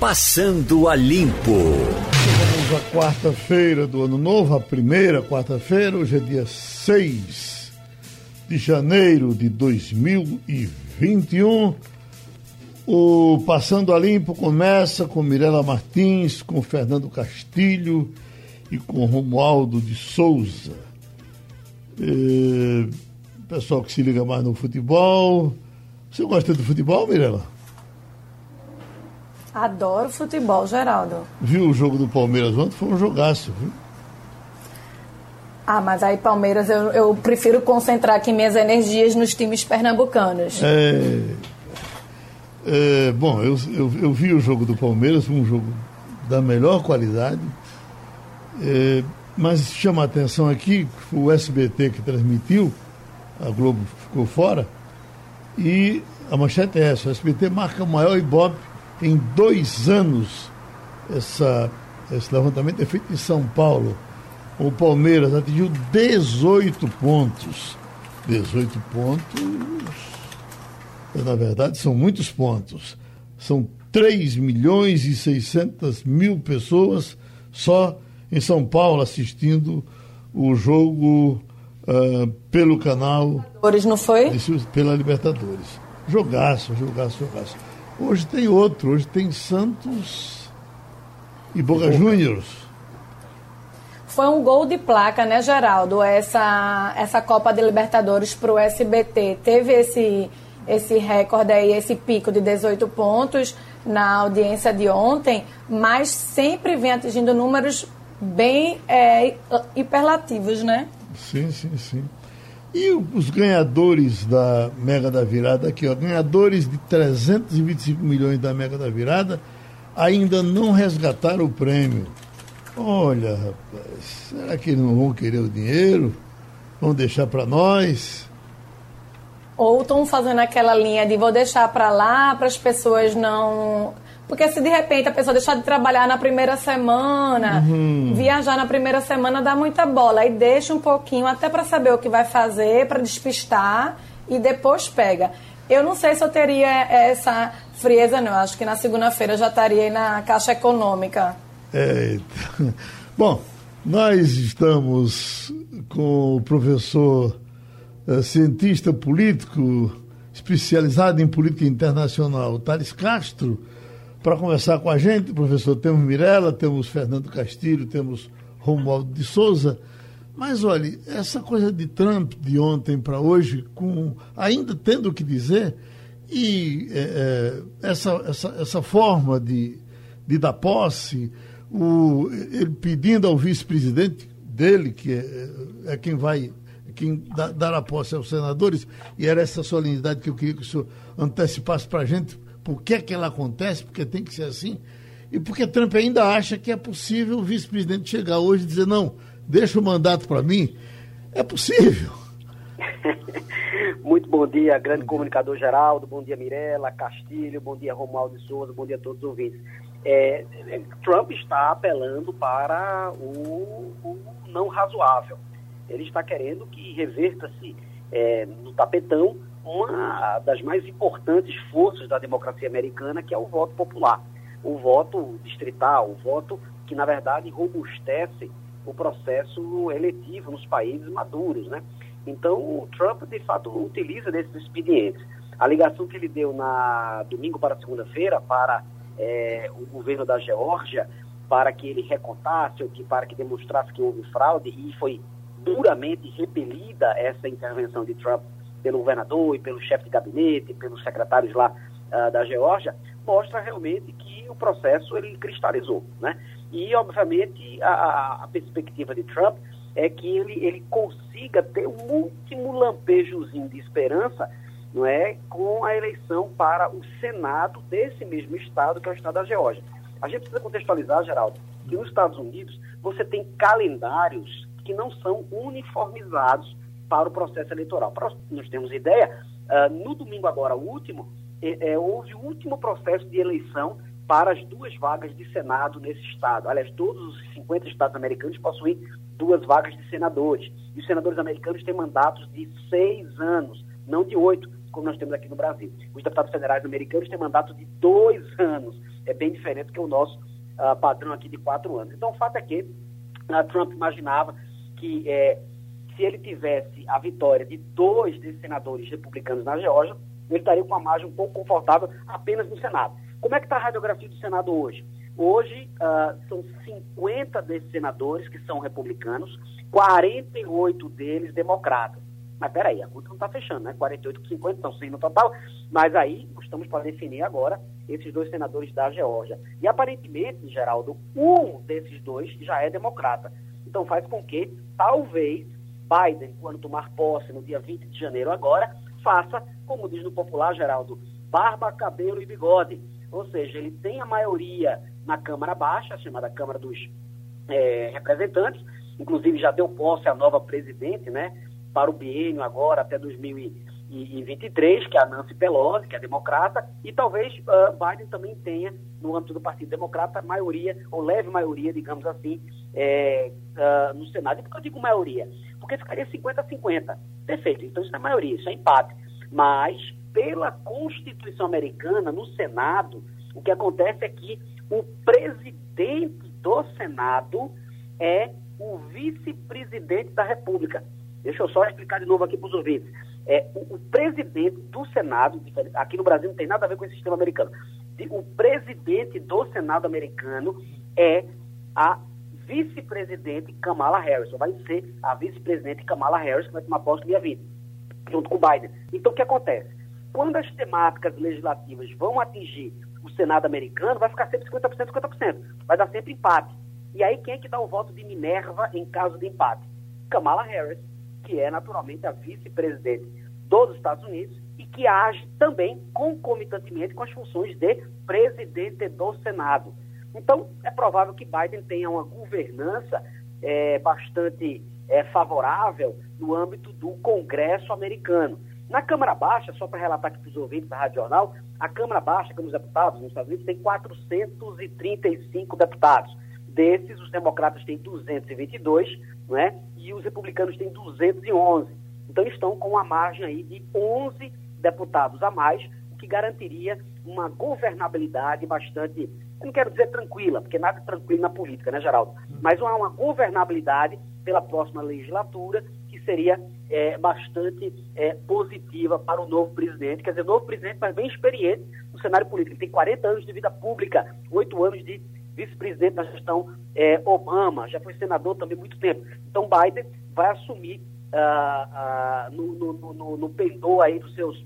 Passando a Limpo. Chegamos à quarta-feira do ano novo, a primeira quarta-feira, hoje é dia 6 de janeiro de 2021. O Passando a Limpo começa com Mirela Martins, com Fernando Castilho e com Romualdo de Souza. É, pessoal que se liga mais no futebol. Você gosta do futebol, Mirela? Adoro futebol, Geraldo. Viu o jogo do Palmeiras ontem? Foi um jogaço, viu? Ah, mas aí Palmeiras eu, eu prefiro concentrar aqui minhas energias nos times pernambucanos. É, é, bom, eu, eu, eu, vi o jogo do Palmeiras, um jogo da melhor qualidade, é, mas chama a atenção aqui o SBT que transmitiu, a Globo ficou fora, e a manchete é essa: o SBT marca o maior Ibope em dois anos. Essa, esse levantamento é feito em São Paulo. O Palmeiras atingiu 18 pontos. 18 pontos, na verdade, são muitos pontos. São 3 milhões e 600 mil pessoas só em São Paulo assistindo o jogo uh, pelo canal. Libertadores, não foi? Pela Libertadores. Jogaço, jogaço, jogaço. Hoje tem outro, hoje tem Santos e Boca, Boca. Juniors. Foi um gol de placa, né, Geraldo? Essa, essa Copa de Libertadores para o SBT. Teve esse, esse recorde aí, esse pico de 18 pontos na audiência de ontem, mas sempre vem atingindo números bem é, hiperlativos, né? Sim, sim, sim. E os ganhadores da Mega da Virada aqui, ó, ganhadores de 325 milhões da Mega da Virada, ainda não resgataram o prêmio. Olha, rapaz, será que não vão querer o dinheiro? Vão deixar para nós? Ou estão fazendo aquela linha de vou deixar para lá para as pessoas não porque se de repente a pessoa deixar de trabalhar na primeira semana, uhum. viajar na primeira semana dá muita bola. Aí deixa um pouquinho até para saber o que vai fazer, para despistar e depois pega. Eu não sei se eu teria essa frieza, não. Acho que na segunda-feira já estaria na Caixa Econômica. É, bom, nós estamos com o professor uh, cientista político especializado em política internacional, Thales Castro para conversar com a gente, professor, temos Mirella, temos Fernando Castilho, temos Romualdo de Souza. Mas olhe, essa coisa de Trump de ontem para hoje, com ainda tendo o que dizer, e é, é, essa, essa, essa forma de, de dar posse, o, ele pedindo ao vice-presidente dele, que é, é quem vai quem dar a posse aos senadores, e era essa solenidade que eu queria que o senhor antecipasse para a gente, por que, que ela acontece, porque tem que ser assim, e porque Trump ainda acha que é possível o vice-presidente chegar hoje e dizer, não, deixa o mandato para mim. É possível. Muito bom dia, grande comunicador Geraldo, bom dia Mirela, Castilho, bom dia Romualdo Souza, bom dia a todos os ouvintes. É, Trump está apelando para o, o, não razoável. Ele está querendo que reverta-se é, no tapetão uma das mais importantes forças da democracia americana, que é o voto popular. O voto distrital, o voto que, na verdade, robustece o processo eletivo nos países maduros, né? Então, o Trump, de fato, utiliza desses expedientes. A ligação que ele deu na domingo para segunda-feira para é, o governo da Geórgia, para que ele recontasse ou que para que demonstrasse que houve fraude, e foi duramente repelida essa intervenção de Trump pelo governador e pelo chefe de gabinete, pelos secretários lá uh, da Geórgia, mostra realmente que o processo ele cristalizou, né? E, obviamente, a, a perspectiva de Trump é que ele, ele consiga ter um último lampejozinho de esperança não é, com a eleição para o Senado desse mesmo estado, que é o estado da Geórgia. A gente precisa contextualizar, Geraldo, que nos Estados Unidos você tem calendários que não são uniformizados para o processo eleitoral. Para nós termos ideia, uh, no domingo agora, último, é, é, houve o último processo de eleição para as duas vagas de Senado nesse estado. Aliás, todos os 50 estados americanos possuem duas vagas de senadores. E os senadores americanos têm mandatos de seis anos, não de oito, como nós temos aqui no Brasil. Os deputados federais americanos têm mandato de dois anos. É bem diferente que o nosso uh, padrão aqui de quatro anos. Então, o fato é que uh, Trump imaginava que é, se ele tivesse a vitória de dois desses senadores republicanos na Geórgia, ele estaria com uma margem um pouco confortável apenas no Senado. Como é que está a radiografia do Senado hoje? Hoje uh, são 50 desses senadores que são republicanos, 48 deles democratas. Mas peraí, a conta não está fechando, né? 48 com 50 estão sim no total, mas aí estamos para definir agora esses dois senadores da Geórgia. E aparentemente, Geraldo, um desses dois já é democrata. Então faz com que, talvez, Biden, quando tomar posse no dia 20 de janeiro agora, faça, como diz no popular, Geraldo, barba, cabelo e bigode. Ou seja, ele tem a maioria na Câmara Baixa, chamada Câmara dos é, Representantes, inclusive já deu posse à nova presidente, né, para o biênio agora até 2023, que é a Nancy Pelosi, que é democrata, e talvez uh, Biden também tenha, no âmbito do Partido Democrata, maioria, ou leve maioria, digamos assim, é, uh, no Senado. E por que eu digo maioria? Porque ficaria 50-50. Perfeito, então isso é maioria, isso é empate. Mas, pela Constituição Americana, no Senado, o que acontece é que o presidente do Senado é o vice-presidente da República. Deixa eu só explicar de novo aqui para os ouvintes. É, o, o, presidente do Senado, aqui no Brasil não tem nada a ver com esse sistema americano, o presidente do Senado americano é a vice-presidente Kamala Harris, vai ser a vice-presidente Kamala Harris, que vai tomar posse no dia 20, junto com Biden. Então, o que acontece? Quando as temáticas legislativas vão atingir o Senado americano, vai ficar sempre 50%, 50%. Vai dar sempre empate. E aí, quem é que dá o voto de Minerva em caso de empate? Kamala Harris, que é naturalmente a vice-presidente dos Estados Unidos e que age também concomitantemente com as funções de presidente do Senado. Então, é provável que Biden tenha uma governança é, bastante é, favorável no âmbito do Congresso americano. Na Câmara Baixa, só para relatar aqui para os ouvintes da Rádio Jornal, a Câmara Baixa, Câmara dos Deputados nos Estados Unidos, tem 435 deputados. Desses, os democratas têm 222, não é? e os republicanos têm 211. Então, estão com uma margem aí de 11 deputados a mais, o que garantiria uma governabilidade bastante, eu não quero dizer tranquila, porque nada é tranquilo na política, né, Geraldo? Mas uma, uma governabilidade pela próxima legislatura que seria é, bastante é, positiva para o novo presidente. Quer dizer, o novo presidente, mas bem experiente no cenário político. Ele tem 40 anos de vida pública, 8 anos de vice-presidente da gestão é, Obama, já foi senador também muito tempo. Então, Biden vai assumir ah, ah, no, no, no, no pendor aí dos seus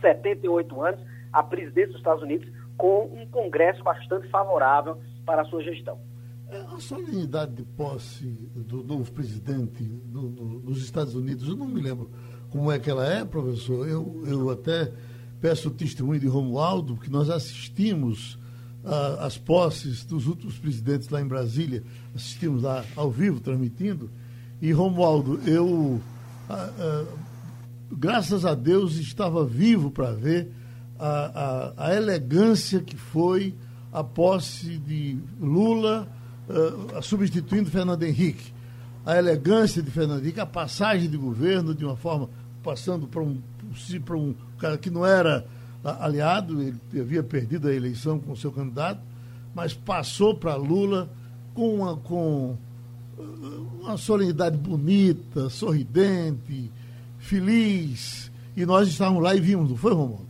78 anos a presidência dos Estados Unidos com um congresso bastante favorável para a sua gestão. É, a solenidade de posse do novo presidente do, do, dos Estados Unidos, eu não me lembro como é que ela é, professor. Eu, eu até peço o testemunho de Romualdo, porque nós assistimos as posses dos últimos presidentes lá em Brasília, assistimos lá ao vivo, transmitindo. E, Romualdo, eu, graças a Deus, estava vivo para ver a, elegância que foi a posse de Lula uh, substituindo Fernando Henrique. A elegância de Fernando Henrique, a passagem de governo de uma forma, passando para um, para um cara que não era aliado, ele havia perdido a eleição com seu candidato, mas passou para Lula com uma, com uh, uma solenidade bonita, sorridente, feliz. E nós estávamos lá e vimos, não foi, Romulo?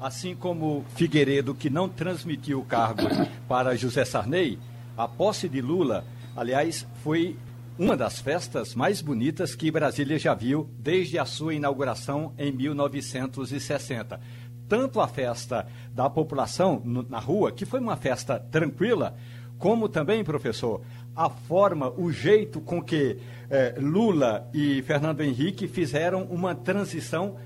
Assim como Figueiredo, que não transmitiu o cargo para José Sarney, a posse de Lula, aliás, foi uma das festas mais bonitas que Brasília já viu desde a sua inauguração em 1960 tanto a festa da população na rua, que foi uma festa tranquila, como também, professor, a forma, o jeito com que eh, Lula e Fernando Henrique fizeram uma transição.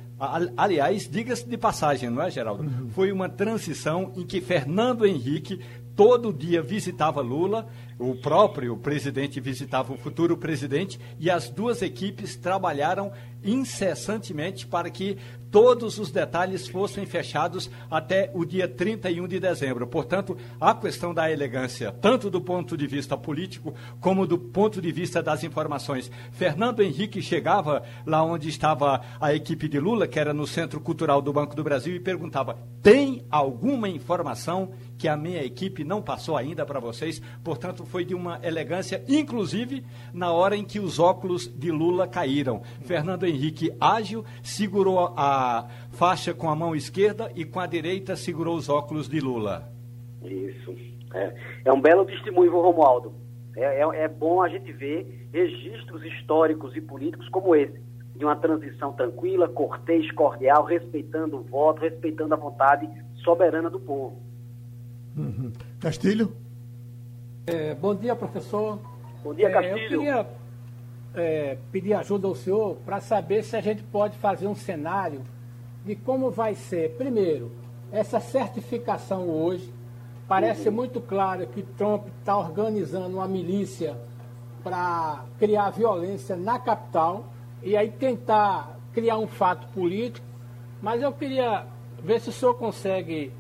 Aliás, diga-se de passagem, não é, Geraldo? Uhum. Foi uma transição em que Fernando Henrique todo dia visitava Lula, o próprio presidente visitava o futuro presidente e as duas equipes trabalharam incessantemente para que todos os detalhes fossem fechados até o dia 31 de dezembro. Portanto, a questão da elegância, tanto do ponto de vista político como do ponto de vista das informações. Fernando Henrique chegava lá onde estava a equipe de Lula, que era no Centro Cultural do Banco do Brasil, e perguntava: tem alguma informação que a minha equipe não passou ainda para vocês? Portanto, foi de uma elegância, inclusive na hora em que os óculos de Lula caíram. Fernando Henrique, ágil, segurou a faixa com a mão esquerda e com a direita segurou os óculos de Lula. Isso. É, é um belo testemunho, Romualdo. É, é, é bom a gente ver registros históricos e políticos como esse, de uma transição tranquila, cortês, cordial, respeitando o voto, respeitando a vontade soberana do povo. Uhum. Castilho? É, bom dia, professor. Bom dia, Castilho. É, eu queria é, pedir ajuda ao senhor para saber se a gente pode fazer um cenário de como vai ser, primeiro, essa certificação hoje. Parece uhum. muito claro que Trump está organizando uma milícia para criar violência na capital e aí tentar criar um fato político. Mas eu queria ver se o senhor consegue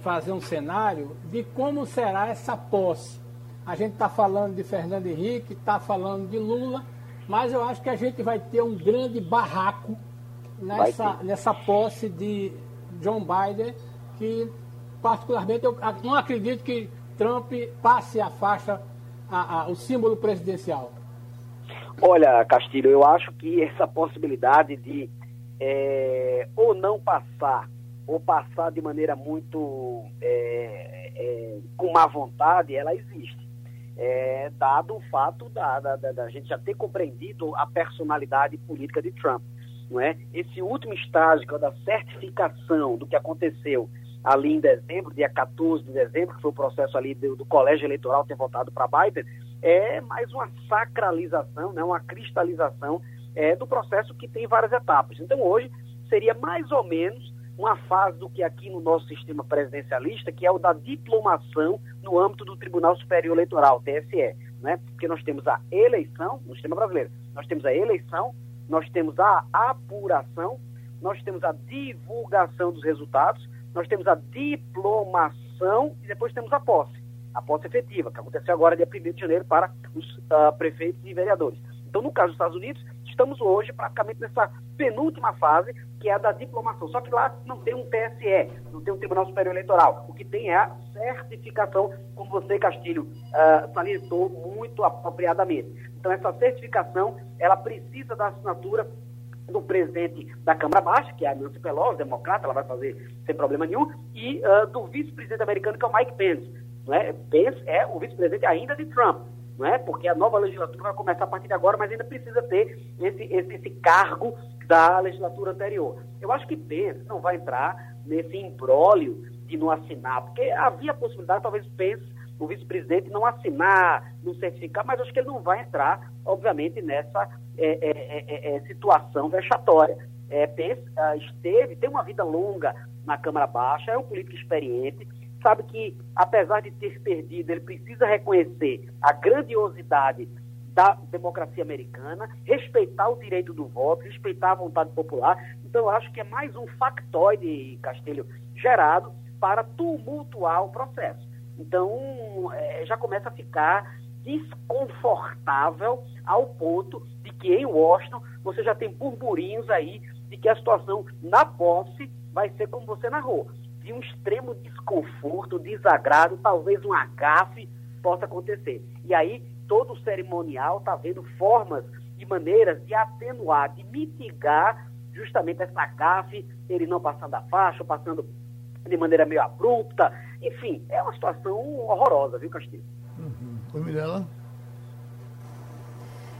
fazer um cenário de como será essa posse. A gente está falando de Fernando Henrique, está falando de Lula, mas eu acho que a gente vai ter um grande barraco nessa, nessa posse de John Biden, que particularmente eu não acredito que Trump passe a faixa, a, a, o símbolo presidencial. Olha, Castilho, eu acho que essa possibilidade de é, ou não passar ou passar de maneira muito é, é, com má vontade, ela existe. É, dado o fato da, da, da, gente já ter compreendido a personalidade política de Trump. Não é? Esse último estágio, que é da certificação do que aconteceu ali em dezembro, dia 14 de dezembro, que foi o processo ali do, do colégio eleitoral ter votado para Biden, é mais uma sacralização, né, uma cristalização é, do processo que tem várias etapas. Então hoje seria mais ou menos uma fase do que aqui no nosso sistema presidencialista, que é o da diplomação no âmbito do Tribunal Superior Eleitoral, TSE, né? Porque nós temos a eleição no sistema brasileiro, nós temos a eleição, nós temos a apuração, nós temos a divulgação dos resultados, nós temos a diplomação e depois temos a posse, a posse efetiva, que aconteceu agora dia 1 de janeiro para os uh, prefeitos e vereadores. Então, no caso dos Estados Unidos, estamos hoje praticamente nessa penúltima fase, que é a da diplomação. Só que lá não tem um TSE, não tem um Tribunal Superior Eleitoral. O que tem é a certificação, como você, Castilho, uh, salientou muito apropriadamente. Então, essa certificação, ela precisa da assinatura do presidente da Câmara Baixa, que é a Nancy Pelosi, democrata, ela vai fazer sem problema nenhum, e uh, do vice-presidente americano, que é o Mike Pence. Não é? Pence é o vice-presidente ainda de Trump não é? Porque a nova legislatura vai começar a partir de agora, mas ainda precisa ter esse, esse, esse cargo da legislatura anterior. Eu acho que Pence não vai entrar nesse imbróglio de não assinar, porque havia a possibilidade, talvez Pence, o vice-presidente, não assinar, não certificar, mas acho que ele não vai entrar, obviamente, nessa é, é, é, é, é situação vexatória. É, Pence uh, esteve, tem uma vida longa na Câmara Baixa, é um político experiente, sabe que, apesar de ter perdido, ele precisa reconhecer a grandiosidade da democracia americana, respeitar o direito do voto, respeitar a vontade popular. Então, eu acho que é mais um factoide, Castelho, gerado para tumultuar o processo. Então, é, já começa a ficar desconfortável ao ponto de que em Washington você já tem burburinhos aí de que a situação na posse vai ser como você narrou de um extremo desconforto, desagrado, talvez um agafe possa acontecer. E aí, todo o cerimonial está vendo formas e maneiras de atenuar, de mitigar justamente essa gafe, ele não passando a faixa, passando de maneira meio abrupta. Enfim, é uma situação horrorosa, viu, Castilho? Uhum. Oi, Mirella.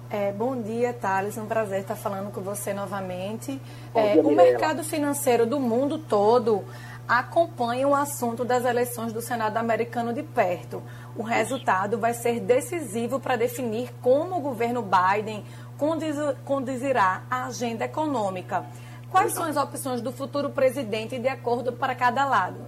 É, bom dia, Thales. É um prazer estar falando com você novamente. É, dia, o mercado financeiro do mundo todo acompanha o assunto das eleições do Senado americano de perto. O resultado vai ser decisivo para definir como o governo Biden conduzirá a agenda econômica. Quais são as opções do futuro presidente de acordo para cada lado?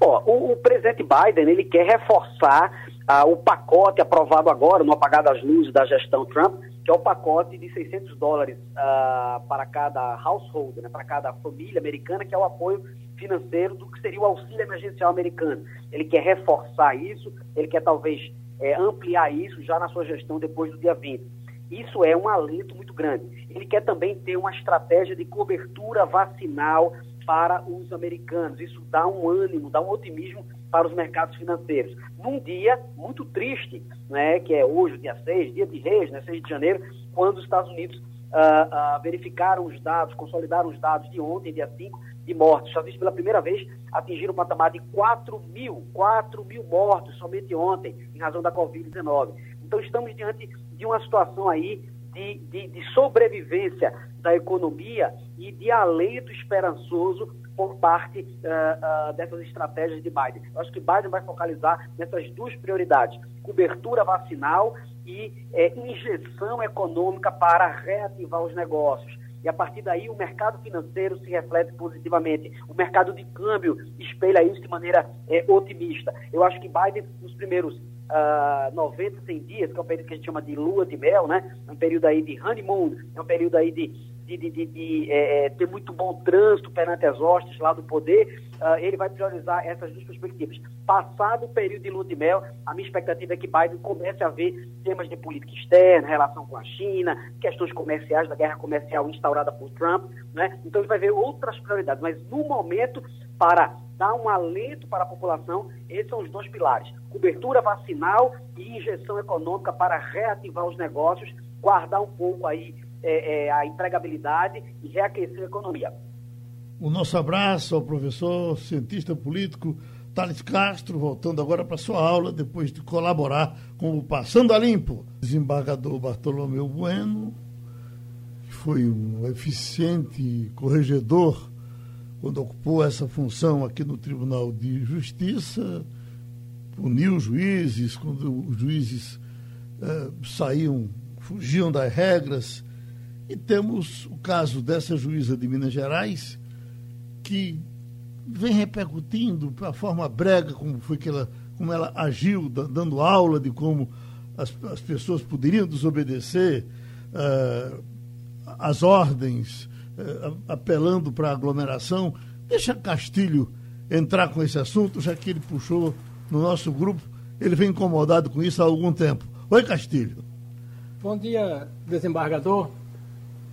Ó, o, o presidente Biden ele quer reforçar ah, o pacote aprovado agora, no apagar das luzes da gestão Trump, que é o pacote de 600 dólares ah, para cada household, né, para cada família americana, que é o apoio financeiro do que seria o auxílio emergencial americano. Ele quer reforçar isso, ele quer talvez é, ampliar isso já na sua gestão depois do dia 20. Isso é um alento muito grande. Ele quer também ter uma estratégia de cobertura vacinal para os americanos. Isso dá um ânimo, dá um otimismo para os mercados financeiros. Num dia muito triste, né, que é hoje, dia 6, dia de reis, né, 6 de janeiro, quando os Estados Unidos uh, uh, verificaram os dados, consolidaram os dados de ontem, dia 5, de mortes. Estados Unidos, pela primeira vez, atingiram o patamar de 4 mil, 4 mil mortos somente ontem, em razão da Covid-19. Então, estamos diante de uma situação aí de, de, de sobrevivência da economia e de alento esperançoso por parte uh, uh, dessas estratégias de Biden. Eu acho que Biden vai focalizar nessas duas prioridades: cobertura vacinal e eh, injeção econômica para reativar os negócios. E a partir daí o mercado financeiro se reflete positivamente. O mercado de câmbio espelha isso de maneira eh, otimista. Eu acho que Biden, nos primeiros uh, 90, 100 dias, que é um período que a gente chama de lua de mel, né? É um período aí de honeymoon, é um período aí de de, de, de, de é, é, ter muito bom trânsito perante as hostes lá do poder, uh, ele vai priorizar essas duas perspectivas. Passado o período de lua de mel, a minha expectativa é que Biden comece a ver temas de política externa, relação com a China, questões comerciais, da guerra comercial instaurada por Trump, né? Então ele vai ver outras prioridades, mas no momento, para dar um alento para a população, esses são os dois pilares: cobertura vacinal e injeção econômica para reativar os negócios, guardar um pouco aí é, é, a empregabilidade e reaquecer a economia. O nosso abraço ao professor, cientista político Thales Castro, voltando agora para sua aula, depois de colaborar com o Passando a Limpo. Desembargador Bartolomeu Bueno, que foi um eficiente corregedor quando ocupou essa função aqui no Tribunal de Justiça, puniu juízes, quando os juízes eh, saíam, fugiam das regras, e temos o caso dessa juíza de Minas Gerais, que vem repercutindo a forma brega como foi que ela, como ela agiu, dando aula de como as, as pessoas poderiam desobedecer uh, as ordens, uh, apelando para aglomeração. Deixa Castilho entrar com esse assunto, já que ele puxou no nosso grupo. Ele vem incomodado com isso há algum tempo. Oi, Castilho. Bom dia, desembargador.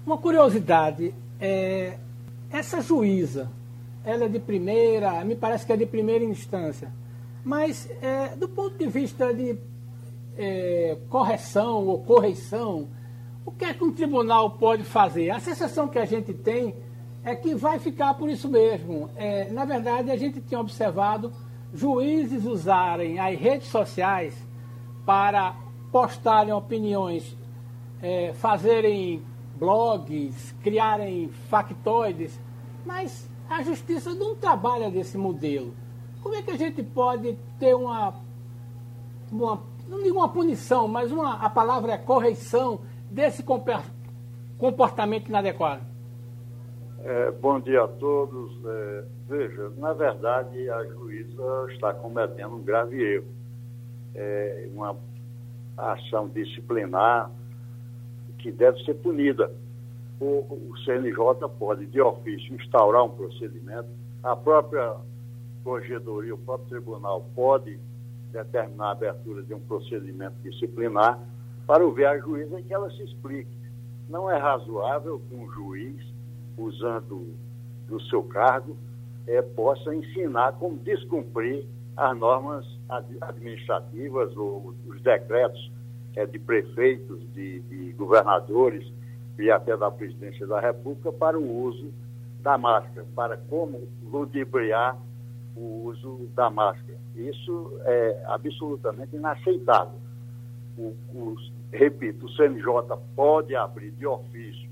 Uma curiosidade, é, essa juíza, ela é de primeira, me parece que é de primeira instância, mas é, do ponto de vista de é, correção ou correição, o que é que um tribunal pode fazer? A sensação que a gente tem é que vai ficar por isso mesmo. É, na verdade, a gente tinha observado juízes usarem as redes sociais para postarem opiniões, é, fazerem blogs, criarem factoides, mas a justiça não trabalha desse modelo. Como é que a gente pode ter uma, uma não digo uma punição, mas uma, a palavra é correção desse comportamento inadequado? É, bom dia a todos. É, veja, na verdade, a juíza está cometendo um grave erro. É uma ação disciplinar que deve ser punida. O, o CNJ pode, de ofício, instaurar um procedimento, a própria corregedoria, o próprio tribunal pode determinar a abertura de um procedimento disciplinar para ouvir a juíza que ela se explique. Não é razoável que um juiz, usando do seu cargo, é, possa ensinar como descumprir as normas administrativas ou os decretos é, de prefeitos, de, de governadores e até da presidência da República para o uso da máscara, para como ludibriar o uso da máscara. Isso é absolutamente inaceitável. O, o, repito, o CNJ pode abrir de ofício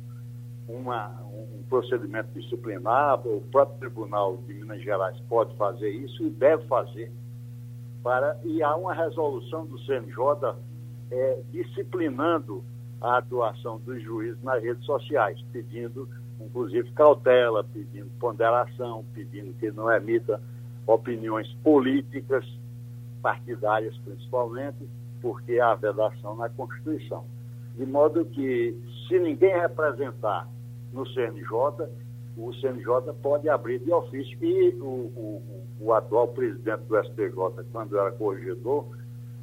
uma, um procedimento disciplinar, o próprio Tribunal de Minas Gerais pode fazer isso e deve fazer, para, e há uma resolução do CNJ é, disciplinando a atuação dos juízes nas redes sociais, pedindo, inclusive, cautela, pedindo ponderação, pedindo que não emita opiniões políticas partidárias principalmente, porque há vedação na Constituição. De modo que, se ninguém representar no CNJ, o CNJ pode abrir de ofício. E o, o, o atual presidente do STJ, quando era corregedor,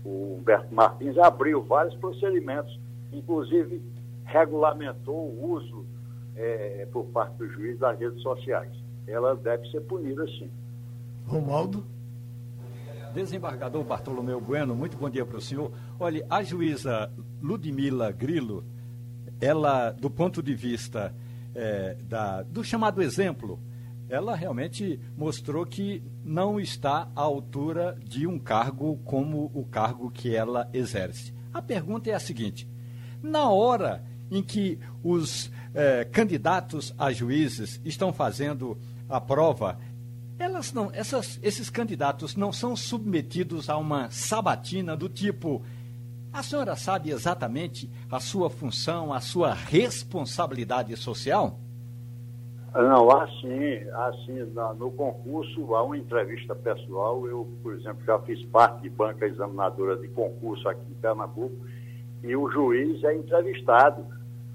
o Humberto Martins, abriu vários procedimentos, inclusive regulamentou o uso é, por parte do juiz das redes sociais. Ela deve ser punida sim. Romualdo? Desembargador Bartolomeu Bueno, muito bom dia para o senhor. Olha, a juíza Ludmila Grilo, ela, do ponto de vista é, da, do chamado exemplo, ela realmente mostrou que não está à altura de um cargo como o cargo que ela exerce. A pergunta é a seguinte: na hora em que os é, candidatos a juízes estão fazendo a prova, elas não, essas, esses candidatos não são submetidos a uma sabatina do tipo: a senhora sabe exatamente a sua função, a sua responsabilidade social? Não, assim, assim no concurso há uma entrevista pessoal. Eu, por exemplo, já fiz parte de banca examinadora de concurso aqui em Pernambuco e o juiz é entrevistado.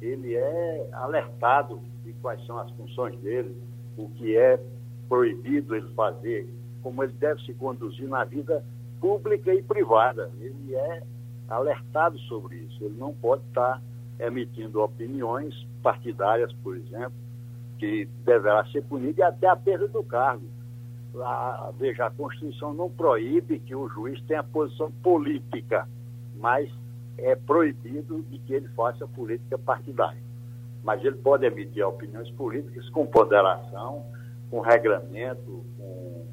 Ele é alertado de quais são as funções dele, o que é proibido ele fazer, como ele deve se conduzir na vida pública e privada. Ele é alertado sobre isso. Ele não pode estar emitindo opiniões partidárias, por exemplo, que deverá ser punido e até a perda do cargo. A, veja, a Constituição não proíbe que o juiz tenha posição política, mas é proibido de que ele faça política partidária. Mas ele pode emitir opiniões políticas com ponderação, com regramento, com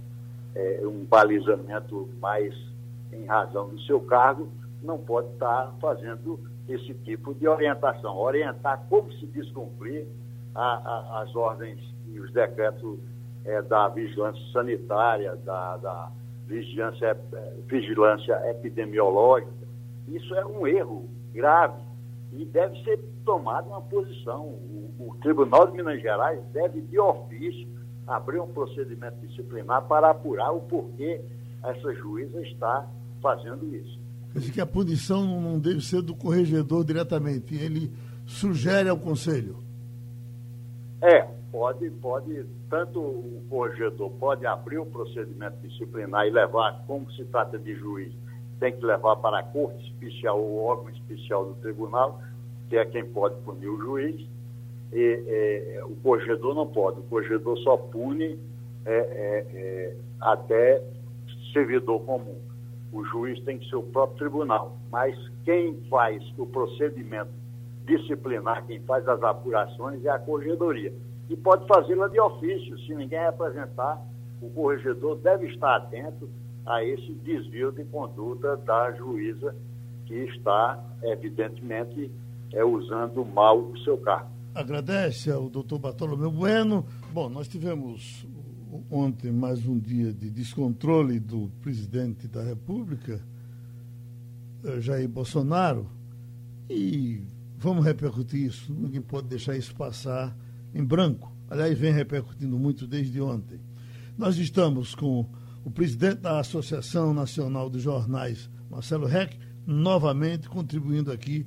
é, um balizamento mais em razão do seu cargo, não pode estar fazendo esse tipo de orientação. Orientar como se descumprir a, a, as ordens e os decretos é, da vigilância sanitária, da, da vigilância, é, vigilância epidemiológica. Isso é um erro grave e deve ser tomada uma posição. O, o Tribunal de Minas Gerais deve, de ofício, abrir um procedimento disciplinar para apurar o porquê essa juíza está fazendo isso. Quer dizer que a punição não deve ser do corregedor diretamente, ele sugere ao conselho. É, pode, pode, tanto o corregedor pode abrir o procedimento disciplinar e levar, como se trata de juiz, tem que levar para a corte especial ou órgão especial do tribunal, que é quem pode punir o juiz, e, é, o corregedor não pode, o corregedor só pune é, é, é, até servidor comum. O juiz tem que ser o próprio tribunal, mas quem faz o procedimento disciplinar, quem faz as apurações é a corregedoria. E pode fazê-la de ofício, se ninguém apresentar, o corregedor deve estar atento a esse desvio de conduta da juíza que está, evidentemente, é, usando mal o seu cargo agradece ao doutor Bartolomeu Bueno. Bom, nós tivemos ontem mais um dia de descontrole do presidente da República, eh, Jair Bolsonaro, e vamos repercutir isso. Ninguém pode deixar isso passar em branco. Aliás, vem repercutindo muito desde ontem. Nós estamos com o presidente da Associação Nacional de Jornais, Marcelo Reck, novamente contribuindo aqui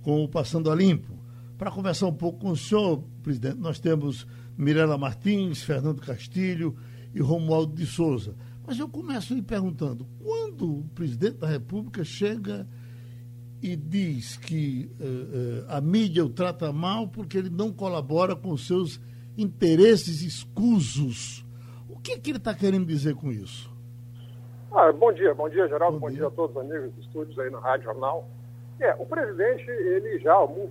com o Passando a Limpo. Para conversar um pouco com o senhor, presidente, nós temos Mirela Martins, Fernando Castilho e Romualdo de Souza. Mas eu começo lhe perguntando, quando o presidente da República chega e diz que uh, uh, a mídia o trata mal porque ele não colabora com seus interesses escusos, o que, que ele está querendo dizer com isso? Ah, bom dia, bom dia, Geraldo, bom, bom dia. dia. a todos os amigos dos estúdios aí no Rádio Jornal. É, o presidente, ele já há um,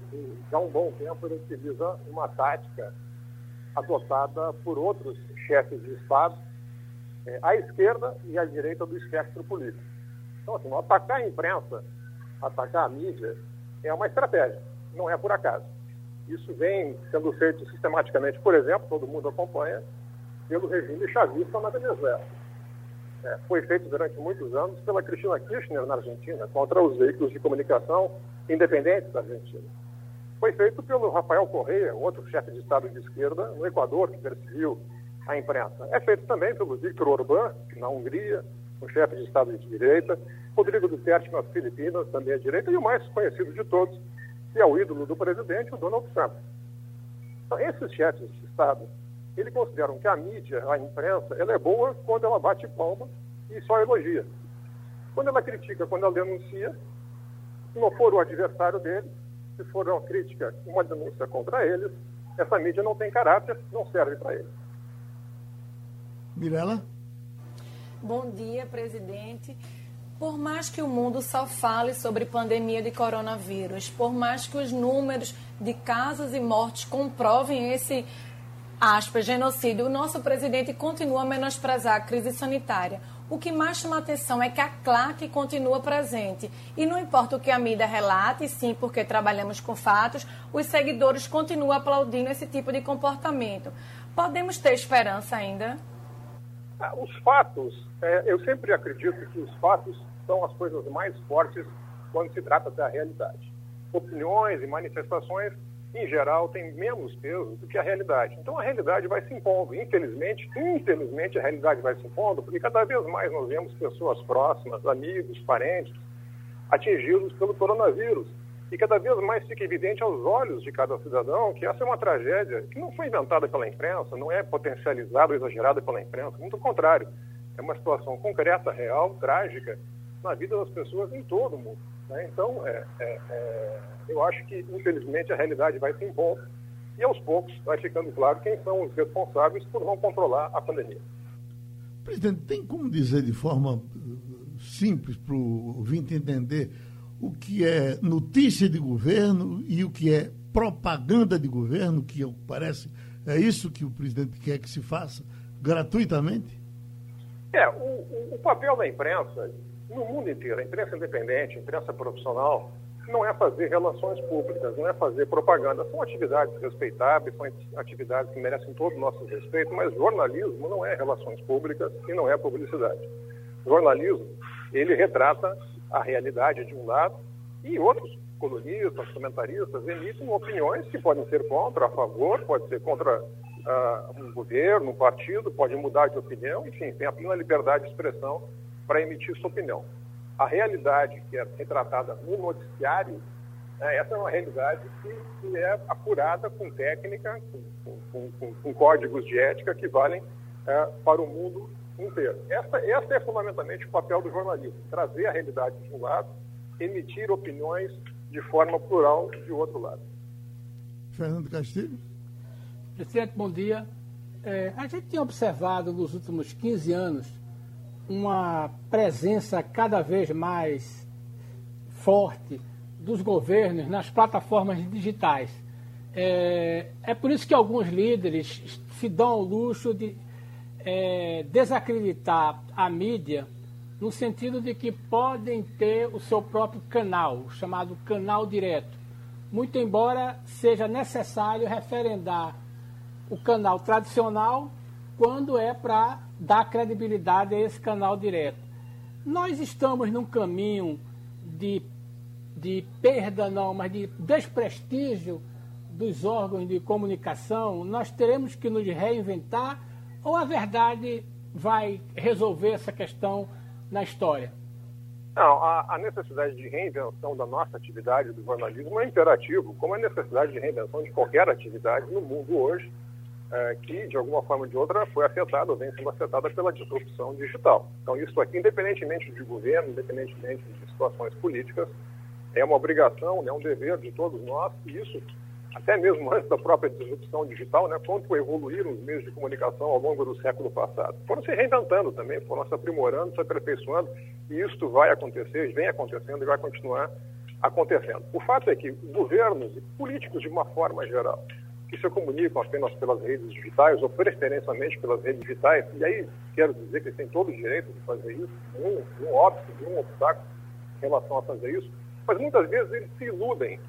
já há um bom tempo, ele utiliza uma tática adotada por outros chefes de Estado, é, à esquerda e à direita do espectro político. Então, assim, atacar a imprensa, atacar a mídia, é uma estratégia, não é por acaso. Isso vem sendo feito sistematicamente, por exemplo, todo mundo acompanha, pelo regime chavista na Venezuela é, foi feito durante muitos anos pela Cristina Kirchner na Argentina, contra os veículos de comunicação independentes da Argentina. Foi feito pelo Rafael Correia, outro chefe de Estado de esquerda, no Equador, que perseguiu a imprensa. É feito também pelo Viktor Orbán, na Hungria, um chefe de Estado de direita, Rodrigo Duterte nas Filipinas, também é direita, e o mais conhecido de todos, que é o ídolo do presidente, o Donald Trump. Então, esses chefes de Estado, eles consideram que a mídia, a imprensa, ela é boa quando ela bate palma e só elogia. Quando ela critica, quando ela denuncia, se não for o adversário dele, se for uma crítica, uma denúncia contra eles, essa mídia não tem caráter, não serve para eles. Mirela? Bom dia, presidente. Por mais que o mundo só fale sobre pandemia de coronavírus, por mais que os números de casos e mortes comprovem esse aspas, genocídio, o nosso presidente continua a menosprezar a crise sanitária. O que mais chama atenção é que a claque continua presente. E não importa o que a mídia relate, sim, porque trabalhamos com fatos, os seguidores continuam aplaudindo esse tipo de comportamento. Podemos ter esperança ainda? Ah, os fatos, é, eu sempre acredito que os fatos são as coisas mais fortes quando se trata da realidade. Opiniões e manifestações, em geral, têm menos peso do que a realidade. Então a realidade vai se impondo. Infelizmente, infelizmente a realidade vai se impondo, porque cada vez mais nós vemos pessoas próximas, amigos, parentes, atingidos pelo coronavírus. E cada vez mais fica evidente aos olhos de cada cidadão que essa é uma tragédia que não foi inventada pela imprensa, não é potencializada ou exagerada pela imprensa, muito ao contrário. É uma situação concreta, real, trágica, na vida das pessoas em todo o mundo. Né? Então, é, é, é, eu acho que, infelizmente, a realidade vai se impondo e, aos poucos, vai ficando claro quem são os responsáveis por não controlar a pandemia. Presidente, tem como dizer de forma simples para o ouvinte entender o que é notícia de governo e o que é propaganda de governo, que parece é isso que o presidente quer que se faça gratuitamente? É, o, o papel da imprensa, no mundo inteiro, a imprensa independente, a imprensa profissional, não é fazer relações públicas, não é fazer propaganda. São atividades respeitáveis, são atividades que merecem todo o nosso respeito, mas jornalismo não é relações públicas e não é publicidade. jornalismo, ele retrata a realidade de um lado e outros colunistas, comentaristas emitem opiniões que podem ser contra, a favor, pode ser contra uh, um governo, um partido, pode mudar de opinião, enfim, tem a plena liberdade de expressão para emitir sua opinião. A realidade que é retratada no noticiário, né, essa é uma realidade que, que, é apurada com técnica, com, com, com, com códigos de ética que valem uh, para o mundo inteiro. Essa, essa é fundamentalmente o papel do jornalismo, trazer a realidade de um lado, emitir opiniões de forma plural de outro lado. Fernando Castilho. Presidente, bom dia. É, a gente tem observado nos últimos 15 anos uma presença cada vez mais forte dos governos nas plataformas digitais. É, é por isso que alguns líderes se dão ao luxo de é, desacreditar a mídia no sentido de que podem ter o seu próprio canal, chamado canal direto. Muito embora seja necessário referendar o canal tradicional quando é para dar credibilidade a esse canal direto. Nós estamos num caminho de, de perda, não, mas de desprestígio dos órgãos de comunicação. Nós teremos que nos reinventar ou a verdade vai resolver essa questão na história? Não, a, a, necessidade de reinvenção da nossa atividade do jornalismo é imperativo, como a necessidade de reinvenção de qualquer atividade no mundo hoje, é, que de alguma forma ou de outra foi afetada ou vem sendo afetada pela disrupção digital. Então, isso aqui, independentemente de governo, independentemente de situações políticas, é uma obrigação, é um dever de todos nós, e isso até mesmo antes da própria disrupção digital, né, quanto evoluíram os meios de comunicação ao longo do século passado. Foram se reinventando também, foram se aprimorando, se aperfeiçoando, e isto vai acontecer, vem acontecendo e vai continuar acontecendo. O fato é que governos e políticos, de uma forma geral, que se comunicam apenas pelas redes digitais, ou preferencialmente pelas redes digitais, e aí quero dizer que eles têm todo o direito de fazer isso, nenhum, nenhum óbvio, nenhum obstáculo em relação a fazer isso, mas muitas vezes eles se iludem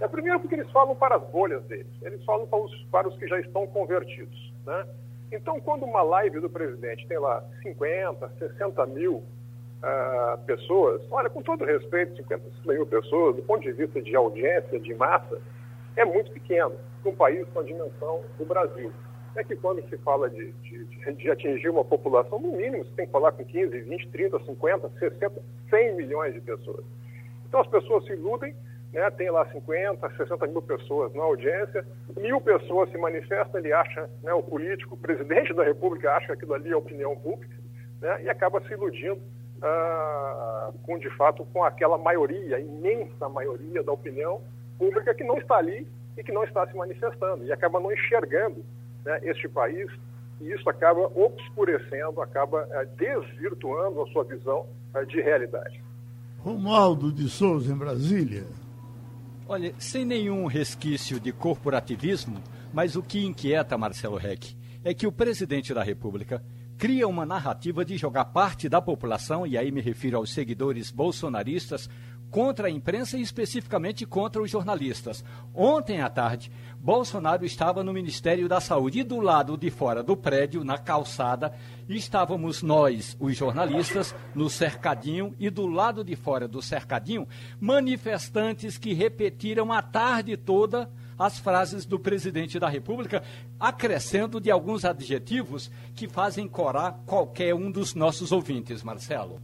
é primeiro porque eles falam para as bolhas deles, eles falam para os, para os que já estão convertidos. Né? Então, quando uma live do presidente tem lá 50, 60 mil uh, pessoas, olha, com todo respeito, 50, 60 mil pessoas, do ponto de vista de audiência, de massa, é muito pequeno para um país com a dimensão do Brasil. é que quando se fala de, de, de, atingir uma população, no mínimo você tem que falar com 15, 20, 30, 50, 60, 100 milhões de pessoas. Então as pessoas se iludem, né, tem lá 50, 60 mil pessoas na audiência, mil pessoas se manifestam, ele acha, né, o político, o presidente da República acha que aquilo ali é opinião pública, né, e acaba se iludindo ah, com, de fato, com aquela maioria, imensa maioria da opinião pública que não está ali e que não está se manifestando, e acaba não enxergando né, este país, e isso acaba obscurecendo, acaba eh, desvirtuando a sua visão eh, de realidade. Romualdo de Souza, em Brasília. Olha, sem nenhum resquício de corporativismo, mas o que inquieta Marcelo Reck é que o presidente da República cria uma narrativa de jogar parte da população, e aí me refiro aos seguidores bolsonaristas, contra a imprensa e especificamente contra os jornalistas. Ontem à tarde, Bolsonaro estava no Ministério da Saúde e do lado de fora do prédio, na calçada, estávamos nós, os jornalistas, no cercadinho e do lado de fora do cercadinho, manifestantes que repetiram a tarde toda as frases do presidente da República, acrescendo de alguns adjetivos que fazem corar qualquer um dos nossos ouvintes, Marcelo.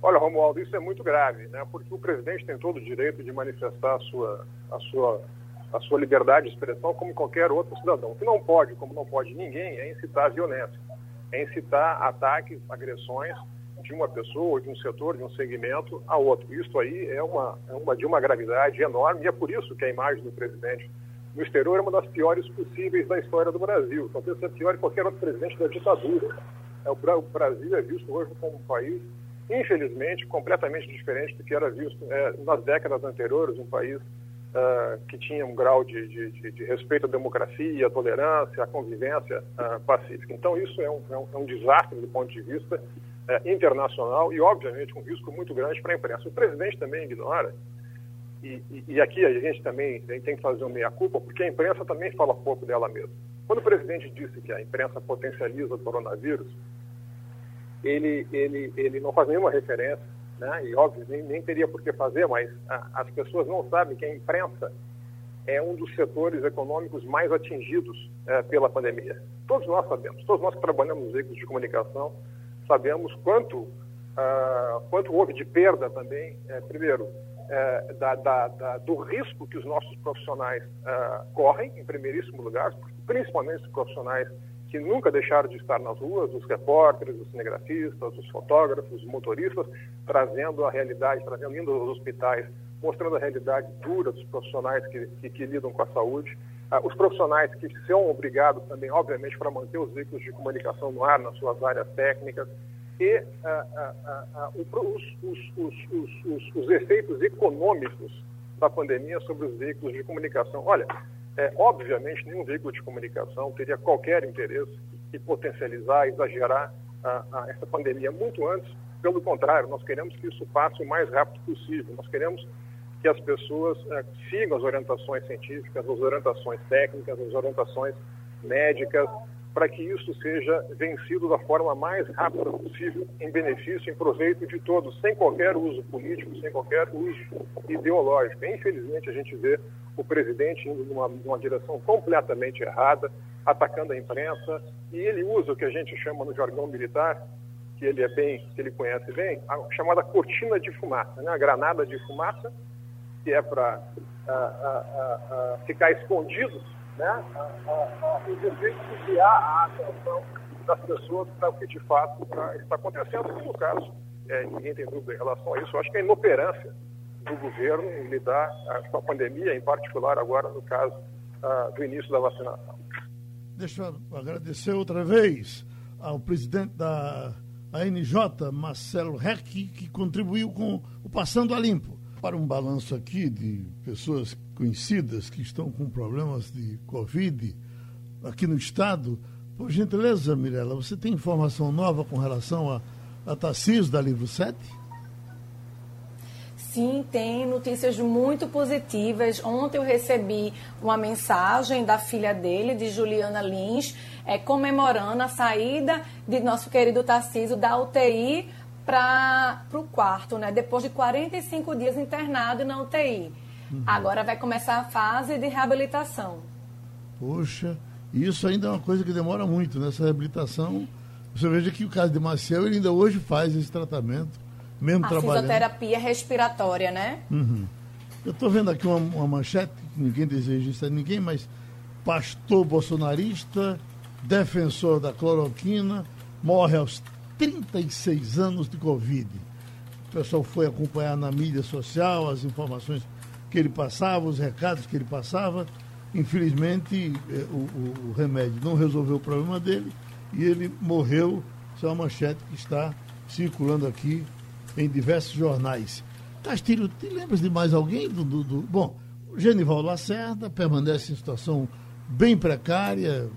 Olha, Romualdo, isso é muito grave, né? porque o presidente tem todo o direito de manifestar a sua, a sua, a sua liberdade de expressão como qualquer outro cidadão. O que não pode, como não pode ninguém, é incitar a violência, é incitar ataques, agressões de uma pessoa, de um setor, de um segmento a outro. Isso aí é uma, é uma de uma gravidade enorme e é por isso que a imagem do presidente no exterior é uma das piores possíveis da história do Brasil. Talvez seja pior que qualquer outro presidente da ditadura. É, o Brasil é visto hoje como um país infelizmente, completamente diferente do que era visto é, nas décadas anteriores, um país uh, que tinha um grau de, de, de, respeito à democracia, à tolerância, à convivência uh, pacífica. Então, isso é um, é um, é um, desastre do ponto de vista uh, internacional e, obviamente, um risco muito grande para a imprensa. O presidente também ignora, e, e, e aqui a gente também tem que fazer uma meia-culpa, porque a imprensa também fala pouco dela mesma. Quando o presidente disse que a imprensa potencializa o coronavírus, ele, ele, ele não faz nenhuma referência, né? e óbvio, nem, nem teria por que fazer, mas a, as pessoas não sabem que a imprensa é um dos setores econômicos mais atingidos é, pela pandemia. Todos nós sabemos, todos nós que trabalhamos nos veículos de comunicação, sabemos quanto, uh, quanto houve de perda também, é, primeiro, é, da, da, da, do risco que os nossos profissionais uh, correm, em primeiríssimo lugar, principalmente os profissionais que nunca deixaram de estar nas ruas, os repórteres, os cinegrafistas, os fotógrafos, os motoristas, trazendo a realidade, trazendo indo aos hospitais, mostrando a realidade dura dos profissionais que, que, que lidam com a saúde. Ah, os profissionais que são obrigados também, obviamente, para manter os veículos de comunicação no ar, nas suas áreas técnicas, e ah, ah, ah os, os, os, os efeitos econômicos da pandemia sobre os veículos de comunicação. Olha, é, obviamente, nenhum veículo de comunicação teria qualquer interesse em potencializar, exagerar a, a essa pandemia muito antes. Pelo contrário, nós queremos que isso passe o mais rápido possível. Nós queremos que as pessoas é, sigam as orientações científicas, as orientações técnicas, as orientações médicas, para que isso seja vencido da forma mais rápida possível, em benefício, em proveito de todos, sem qualquer uso político, sem qualquer uso ideológico. Infelizmente, a gente vê o presidente indo numa, numa direção completamente errada, atacando a imprensa, e ele usa o que a gente chama no jargão militar, que ele é bem, que ele conhece bem, a chamada cortina de fumaça, né? a granada de fumaça, que é para ficar escondido né? e desviar a atenção das pessoas para o que de fato está acontecendo. E no caso, é, ninguém tem dúvida em relação a isso, eu acho que a inoperância do governo em lidar com a pandemia, em particular agora no caso uh, do início da vacinação. Deixa eu agradecer outra vez ao presidente da ANJ, Marcelo Reck, que contribuiu com o Passando a Limpo. Para um balanço aqui de pessoas conhecidas que estão com problemas de Covid aqui no Estado, por gentileza, Mirella, você tem informação nova com relação a, a Tarcísio da Livro 7? Sim, tem notícias muito positivas. Ontem eu recebi uma mensagem da filha dele, de Juliana Lins, é, comemorando a saída de nosso querido Tarcísio da UTI para o quarto, né? Depois de 45 dias internado na UTI. Uhum. Agora vai começar a fase de reabilitação. Poxa, E isso ainda é uma coisa que demora muito, nessa reabilitação. Você veja que o caso de Maciel, ele ainda hoje faz esse tratamento, mesmo a trabalhando. fisioterapia respiratória, né? Uhum. Eu estou vendo aqui uma, uma manchete, ninguém deseja isso a ninguém, mas pastor bolsonarista, defensor da cloroquina, morre aos 36 anos de Covid. O pessoal foi acompanhar na mídia social as informações que ele passava, os recados que ele passava. Infelizmente, eh, o, o, o remédio não resolveu o problema dele e ele morreu. Isso é uma manchete que está circulando aqui em diversos jornais. Castilho, te lembras de mais alguém? Do, do, do... Bom, Genival Lacerda permanece em situação bem precária,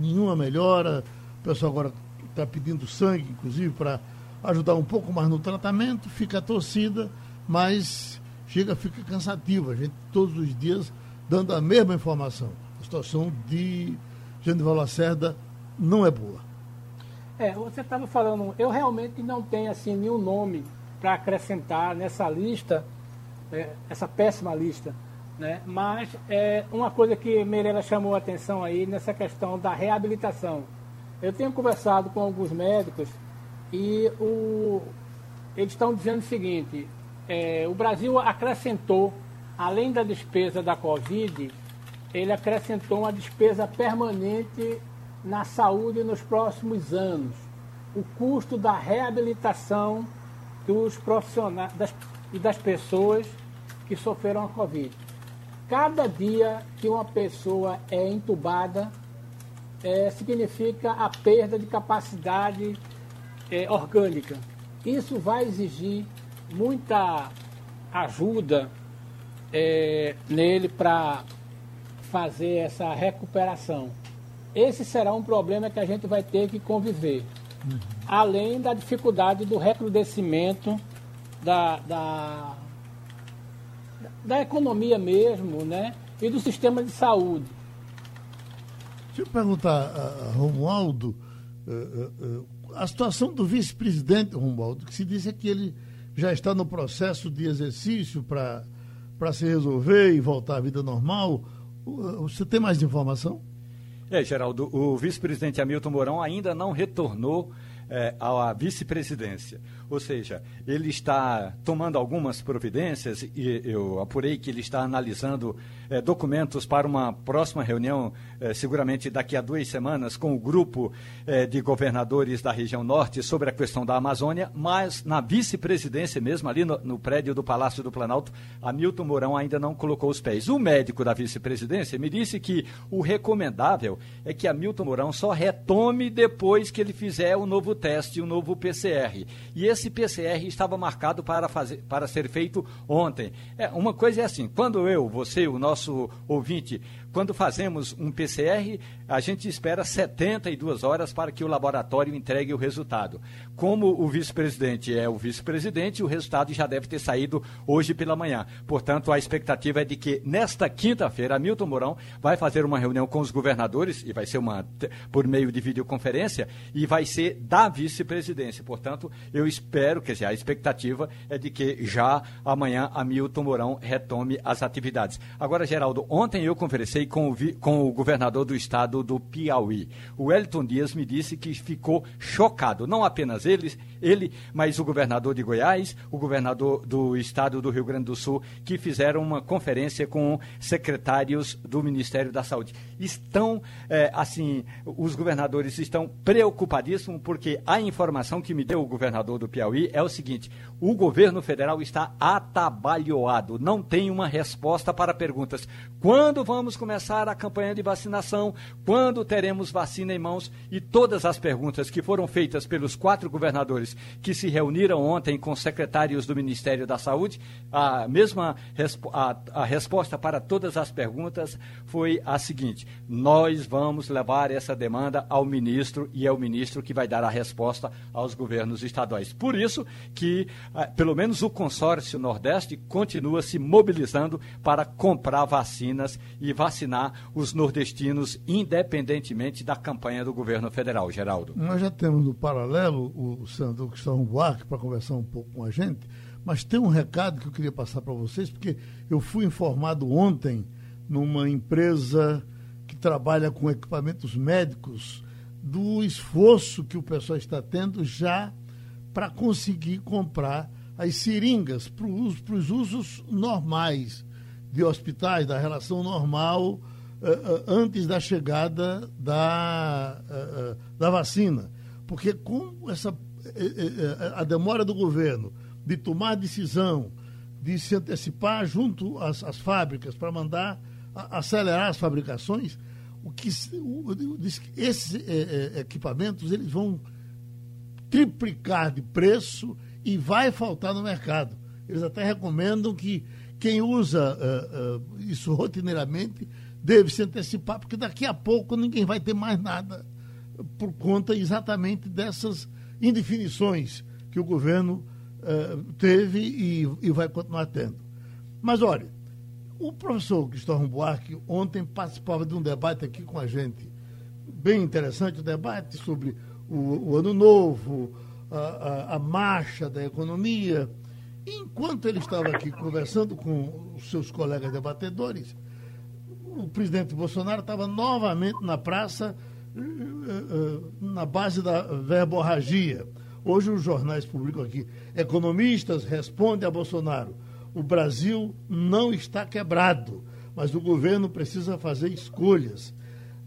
nenhuma melhora. O pessoal agora está pedindo sangue, inclusive, para ajudar um pouco mais no tratamento. Fica torcida, mas chega, fica cansativo. A gente todos os dias dando a mesma informação. A situação de Genival Lacerda não é boa. É, você estava falando, eu realmente não tenho assim nenhum nome para acrescentar nessa lista, é, essa péssima lista, né? Mas é uma coisa que Meirela chamou a atenção aí nessa questão da reabilitação. Eu tenho conversado com alguns médicos e o, eles estão dizendo o seguinte: é, o Brasil acrescentou, além da despesa da Covid, ele acrescentou uma despesa permanente na saúde nos próximos anos. O custo da reabilitação dos profissionais das, e das pessoas que sofreram a Covid. Cada dia que uma pessoa é entubada é, significa a perda de capacidade é, orgânica. Isso vai exigir muita ajuda é, nele para fazer essa recuperação. Esse será um problema que a gente vai ter que conviver. Uhum. Além da dificuldade do recrudescimento da, da, da economia mesmo, né? E do sistema de saúde. Deixa eu perguntar a Romualdo, uh, uh, a situação do vice-presidente Romualdo, que se disse que ele já está no processo de exercício para se resolver e voltar à vida normal. Você tem mais informação? É, Geraldo, o vice-presidente Hamilton Mourão ainda não retornou é, à vice-presidência. Ou seja, ele está tomando algumas providências e eu apurei que ele está analisando é, documentos para uma próxima reunião, é, seguramente daqui a duas semanas, com o grupo é, de governadores da região norte sobre a questão da Amazônia, mas na vice-presidência mesmo, ali no, no prédio do Palácio do Planalto, Hamilton Mourão ainda não colocou os pés. O médico da vice-presidência me disse que o recomendável é que Hamilton Mourão só retome depois que ele fizer o novo teste, o novo PCR. E esse PCR estava marcado para, fazer, para ser feito ontem. É, uma coisa é assim, quando eu, você, o nosso ouvinte, quando fazemos um PCR, a gente espera 72 horas para que o laboratório entregue o resultado. Como o vice-presidente é o vice-presidente, o resultado já deve ter saído hoje pela manhã. Portanto, a expectativa é de que nesta quinta-feira, Milton Mourão vai fazer uma reunião com os governadores, e vai ser uma por meio de videoconferência, e vai ser da vice-presidência. Portanto, eu espero, quer dizer, a expectativa é de que já amanhã Hamilton Mourão retome as atividades. Agora, Geraldo, ontem eu conversei com o, com o governador do estado do Piauí. O Elton Dias me disse que ficou chocado, não apenas ele, ele, mas o governador de Goiás, o governador do estado do Rio Grande do Sul, que fizeram uma conferência com secretários do Ministério da Saúde. Estão, é, assim, os governadores estão preocupadíssimos porque a informação que me deu o governador do Piauí é o seguinte: o governo federal está atabalhoado, não tem uma resposta para perguntas. Quando vamos começar a campanha de vacinação? Quando teremos vacina em mãos? E todas as perguntas que foram feitas pelos quatro governadores que se reuniram ontem com secretários do Ministério da Saúde, a mesma a, a resposta para todas as perguntas foi a seguinte: nós vamos levar essa demanda ao ministro e é o ministro que vai dar a resposta aos governos estaduais. Por isso que, ah, pelo menos o consórcio Nordeste continua se mobilizando para comprar vacinas e vacinar os nordestinos, independentemente da campanha do governo federal, Geraldo. Nós já temos no paralelo o senador Cristóvão Buarque para conversar um pouco com a gente, mas tem um recado que eu queria passar para vocês, porque eu fui informado ontem numa empresa que trabalha com equipamentos médicos do esforço que o pessoal está tendo já para conseguir comprar as seringas para os usos normais de hospitais, da relação normal uh, uh, antes da chegada da, uh, da vacina. Porque com essa, a demora do governo de tomar decisão, de se antecipar junto às, às fábricas para mandar a, acelerar as fabricações, o que o, esses equipamentos eles vão triplicar de preço e vai faltar no mercado. Eles até recomendam que quem usa uh, uh, isso rotineiramente deve se antecipar, porque daqui a pouco ninguém vai ter mais nada por conta exatamente dessas indefinições que o governo uh, teve e, e, vai continuar tendo. Mas olha, o professor Cristóvão Buarque ontem participava de um debate aqui com a gente, bem interessante, o debate sobre o, o ano novo, a, a, a, marcha da economia. Enquanto ele estava aqui conversando com os seus colegas debatedores, o presidente Bolsonaro estava novamente na praça, eh, eh, na base da verborragia. Hoje os jornais publicam aqui, economistas respondem a Bolsonaro o Brasil não está quebrado, mas o governo precisa fazer escolhas.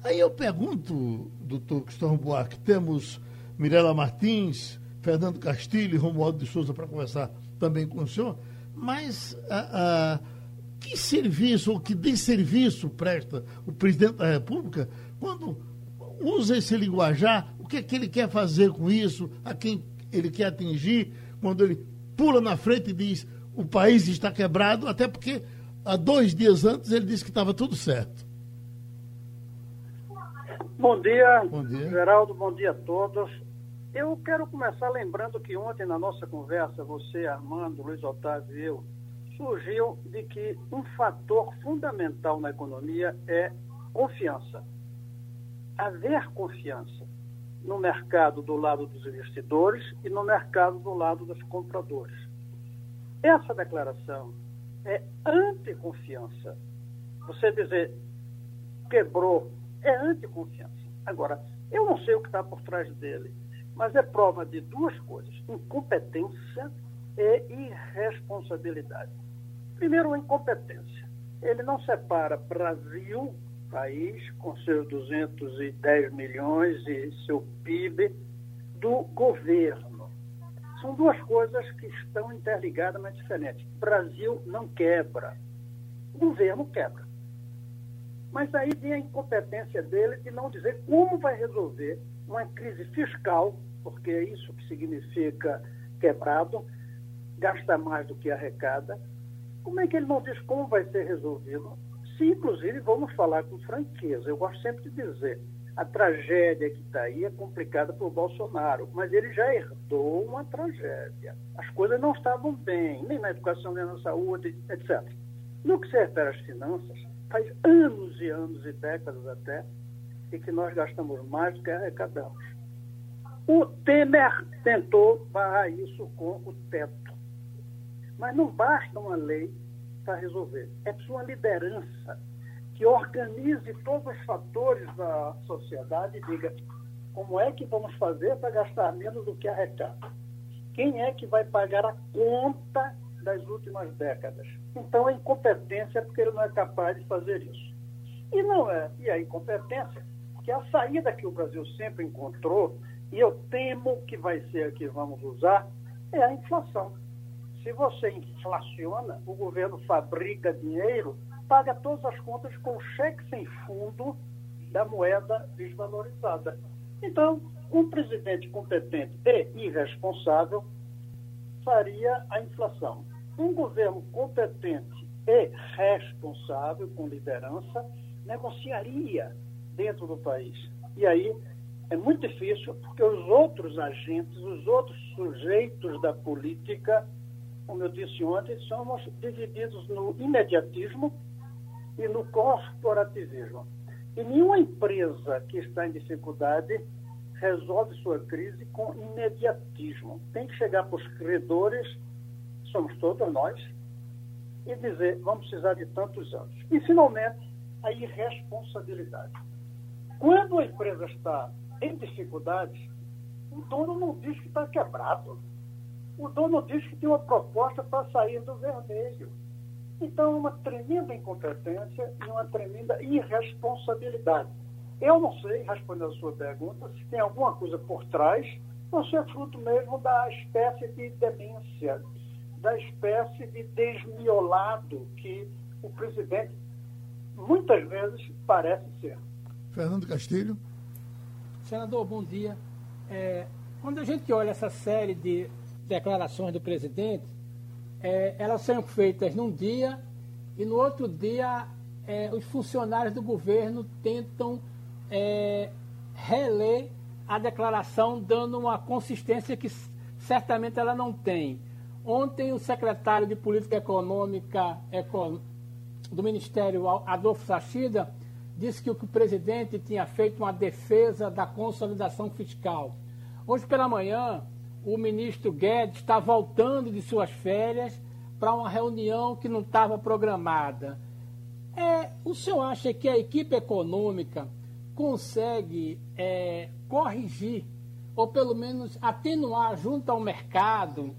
Aí eu pergunto, doutor Cristóvão Buarque, temos Mirela Martins, Fernando Castilho e Romualdo de Souza para conversar também com o senhor, mas a, a, que serviço ou que desserviço presta o presidente da República quando usa esse linguajar? O que é que ele quer fazer com isso? A quem ele quer atingir? Quando ele pula na frente e diz o país está quebrado, até porque há dois dias antes ele disse que estava tudo certo. Bom dia, bom dia, Geraldo, bom dia a todos. Eu quero começar lembrando que ontem na nossa conversa, você, Armando, Luiz Otávio e eu, surgiu de que um fator fundamental na economia é confiança. Haver confiança no mercado do lado dos investidores e no mercado do lado dos compradores. Essa declaração é anticonfiança. Você dizer quebrou é anticonfiança. Agora, eu não sei o que está por trás dele, mas é prova de duas coisas: incompetência e irresponsabilidade. Primeiro, a incompetência. Ele não separa Brasil, país com seus 210 milhões e seu PIB, do governo. São duas coisas que estão interligadas, mas diferentes. Brasil não quebra, o governo quebra. Mas aí vem a incompetência dele de não dizer como vai resolver uma crise fiscal, porque é isso que significa quebrado, gasta mais do que arrecada. Como é que ele não diz como vai ser resolvido? Se, inclusive, vamos falar com franqueza, eu gosto sempre de dizer, a tragédia que está aí é complicada por Bolsonaro, mas ele já herdou uma tragédia. As coisas não estavam bem, nem na educação, nem na saúde, etc. No que se refere às finanças, faz anos e anos e décadas até, e que nós gastamos mais do que arrecadamos. O Temer tentou barrar isso com o teto. Mas não basta uma lei para resolver. É preciso uma liderança que organize todos os fatores da sociedade e diga como é que vamos fazer para gastar menos do que arrecada. Quem é que vai pagar a conta das últimas décadas? Então, a incompetência é porque ele não é capaz de fazer isso. E não é. E a incompetência, que a saída que o Brasil sempre encontrou, e eu temo que vai ser a que vamos usar, é a inflação. Se você inflaciona, o governo fabrica dinheiro paga todas as contas com cheque sem fundo da moeda desvalorizada. Então, um presidente competente e irresponsável faria a inflação. Um governo competente e responsável, com liderança, negociaria dentro do país. E aí é muito difícil, porque os outros agentes, os outros sujeitos da política, como eu disse ontem, somos divididos no imediatismo e no corporativismo. E nenhuma empresa que está em dificuldade resolve sua crise com imediatismo. Tem que chegar para os credores, somos todos nós, e dizer, vamos precisar de tantos anos. E, finalmente, a irresponsabilidade. Quando a empresa está em dificuldades, o dono não diz que está quebrado. O dono diz que tem uma proposta para sair do vermelho. Então, uma tremenda incompetência e uma tremenda irresponsabilidade. Eu não sei, respondendo a sua pergunta, se tem alguma coisa por trás, ou se é fruto mesmo da espécie de demência, da espécie de desmiolado que o presidente muitas vezes parece ser. Fernando Castilho. Senador, bom dia. É, quando a gente olha essa série de declarações do presidente, é, elas são feitas num dia e no outro dia é, os funcionários do governo tentam é, reler a declaração, dando uma consistência que certamente ela não tem. Ontem, o secretário de Política Econômica do Ministério, Adolfo Sachida, disse que o, presidente tinha feito uma defesa da consolidação fiscal. Hoje pela manhã, o ministro Guedes está voltando de suas férias para uma reunião que não estava programada. É, o senhor acha que a equipe econômica consegue é, corrigir, ou pelo menos atenuar junto ao mercado,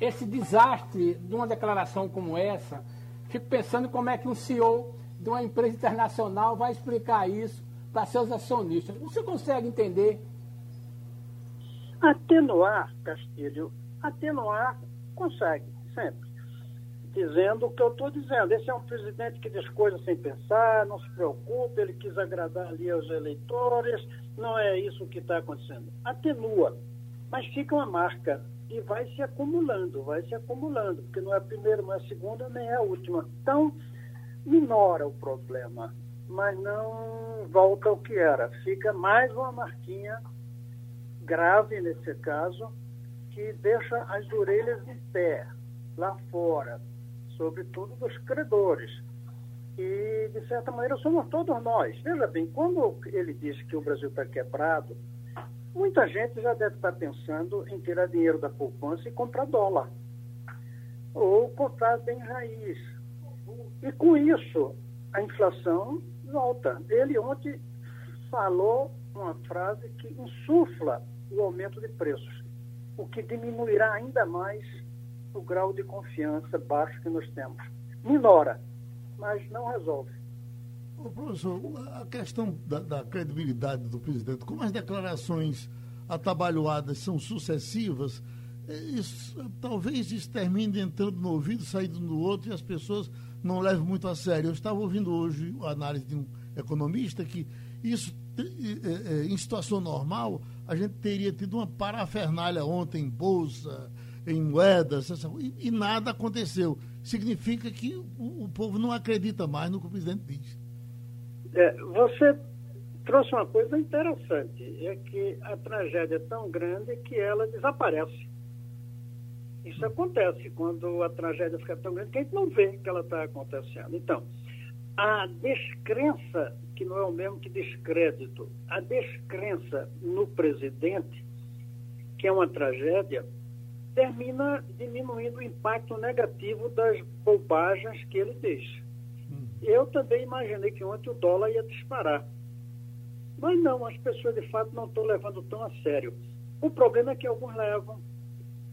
esse desastre de uma declaração como essa? Fico pensando como é que um CEO de uma empresa internacional vai explicar isso para seus acionistas. Você consegue entender? Atenuar, Castilho, atenuar consegue, sempre. Dizendo o que eu estou dizendo. Esse é um presidente que diz coisas sem pensar, não se preocupa, ele quis agradar ali aos eleitores, não é isso que está acontecendo. Atenua, mas fica uma marca e vai se acumulando, vai se acumulando, porque não é a primeira, não é a segunda, nem é a última. Então, minora o problema, mas não volta ao que era. Fica mais uma marquinha grave nesse caso, que deixa as orelhas em pé, lá fora, sobretudo dos credores. E, de certa maneira, somos todos nós. Veja bem, quando ele diz que o Brasil está quebrado, muita gente já deve estar pensando em tirar dinheiro da poupança e comprar dólar. Ou comprar bem raiz. E com isso, a inflação volta. Ele ontem falou uma frase que insufla o aumento de preços, o que diminuirá ainda mais o grau de confiança baixo que nós temos. Minora, mas não resolve. Ô, professor, a questão da, da, credibilidade do presidente, como as declarações atabalhoadas são sucessivas, isso, talvez isso termine entrando no ouvido, saindo no outro, e as pessoas não levem muito a sério. Eu estava ouvindo hoje a análise de um economista que isso, é, é, em situação normal, a gente teria tido uma parafernália ontem em bolsa, em moedas, e, nada aconteceu. Significa que o, o, povo não acredita mais no que o presidente diz. É, você trouxe uma coisa interessante, é que a tragédia é tão grande que ela desaparece. Isso acontece quando a tragédia fica tão grande que a gente não vê que ela está acontecendo. Então, a descrença, que não é o mesmo que descrédito, a descrença no presidente, que é uma tragédia, termina diminuindo o impacto negativo das bobagens que ele diz. Hum. Eu também imaginei que ontem o dólar ia disparar. Mas não, as pessoas de fato não estão levando tão a sério. O problema é que alguns levam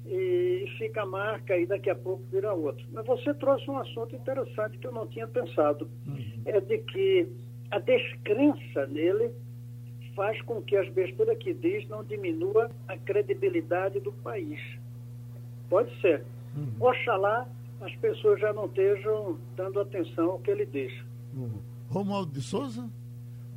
e fica a marca e daqui a pouco vira outro. Mas você trouxe um assunto interessante que eu não tinha pensado. Uhum. É de que a descrença nele faz com que as besteiras que diz não diminua a credibilidade do país. Pode ser. Uhum. Oxalá as pessoas já não estejam dando atenção ao que ele diz. Uhum. Romualdo de Souza?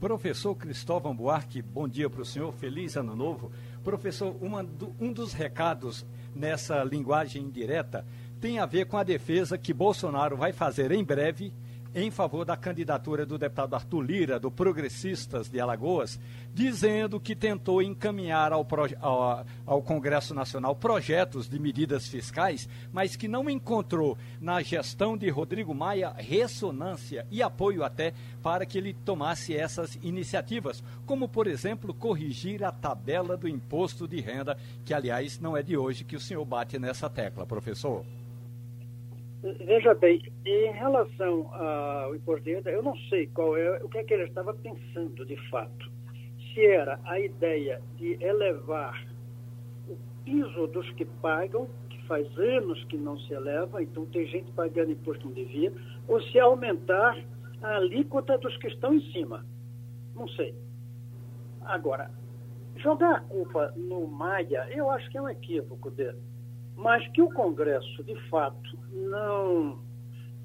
Professor Cristóvão Buarque, bom dia para o senhor, feliz ano novo. Professor, do, um dos recados nessa linguagem indireta tem a ver com a defesa que Bolsonaro vai fazer em breve em favor da candidatura do deputado Arthur Lira, do Progressistas de Alagoas, dizendo que tentou encaminhar ao, ao, ao, Congresso Nacional projetos de medidas fiscais, mas que não encontrou na gestão de Rodrigo Maia ressonância e apoio até para que ele tomasse essas iniciativas, como, por exemplo, corrigir a tabela do imposto de renda, que, aliás, não é de hoje que o senhor bate nessa tecla, professor. Veja bem, em relação ao imposto de eu não sei qual é o que é que ele estava pensando de fato. Se era a ideia de elevar o piso dos que pagam, que faz anos que não se eleva, então tem gente pagando imposto não devia, ou se aumentar a alíquota dos que estão em cima. Não sei. Agora, jogar a culpa no Maia, eu acho que é um equívoco dele. Mas que o Congresso, de fato, não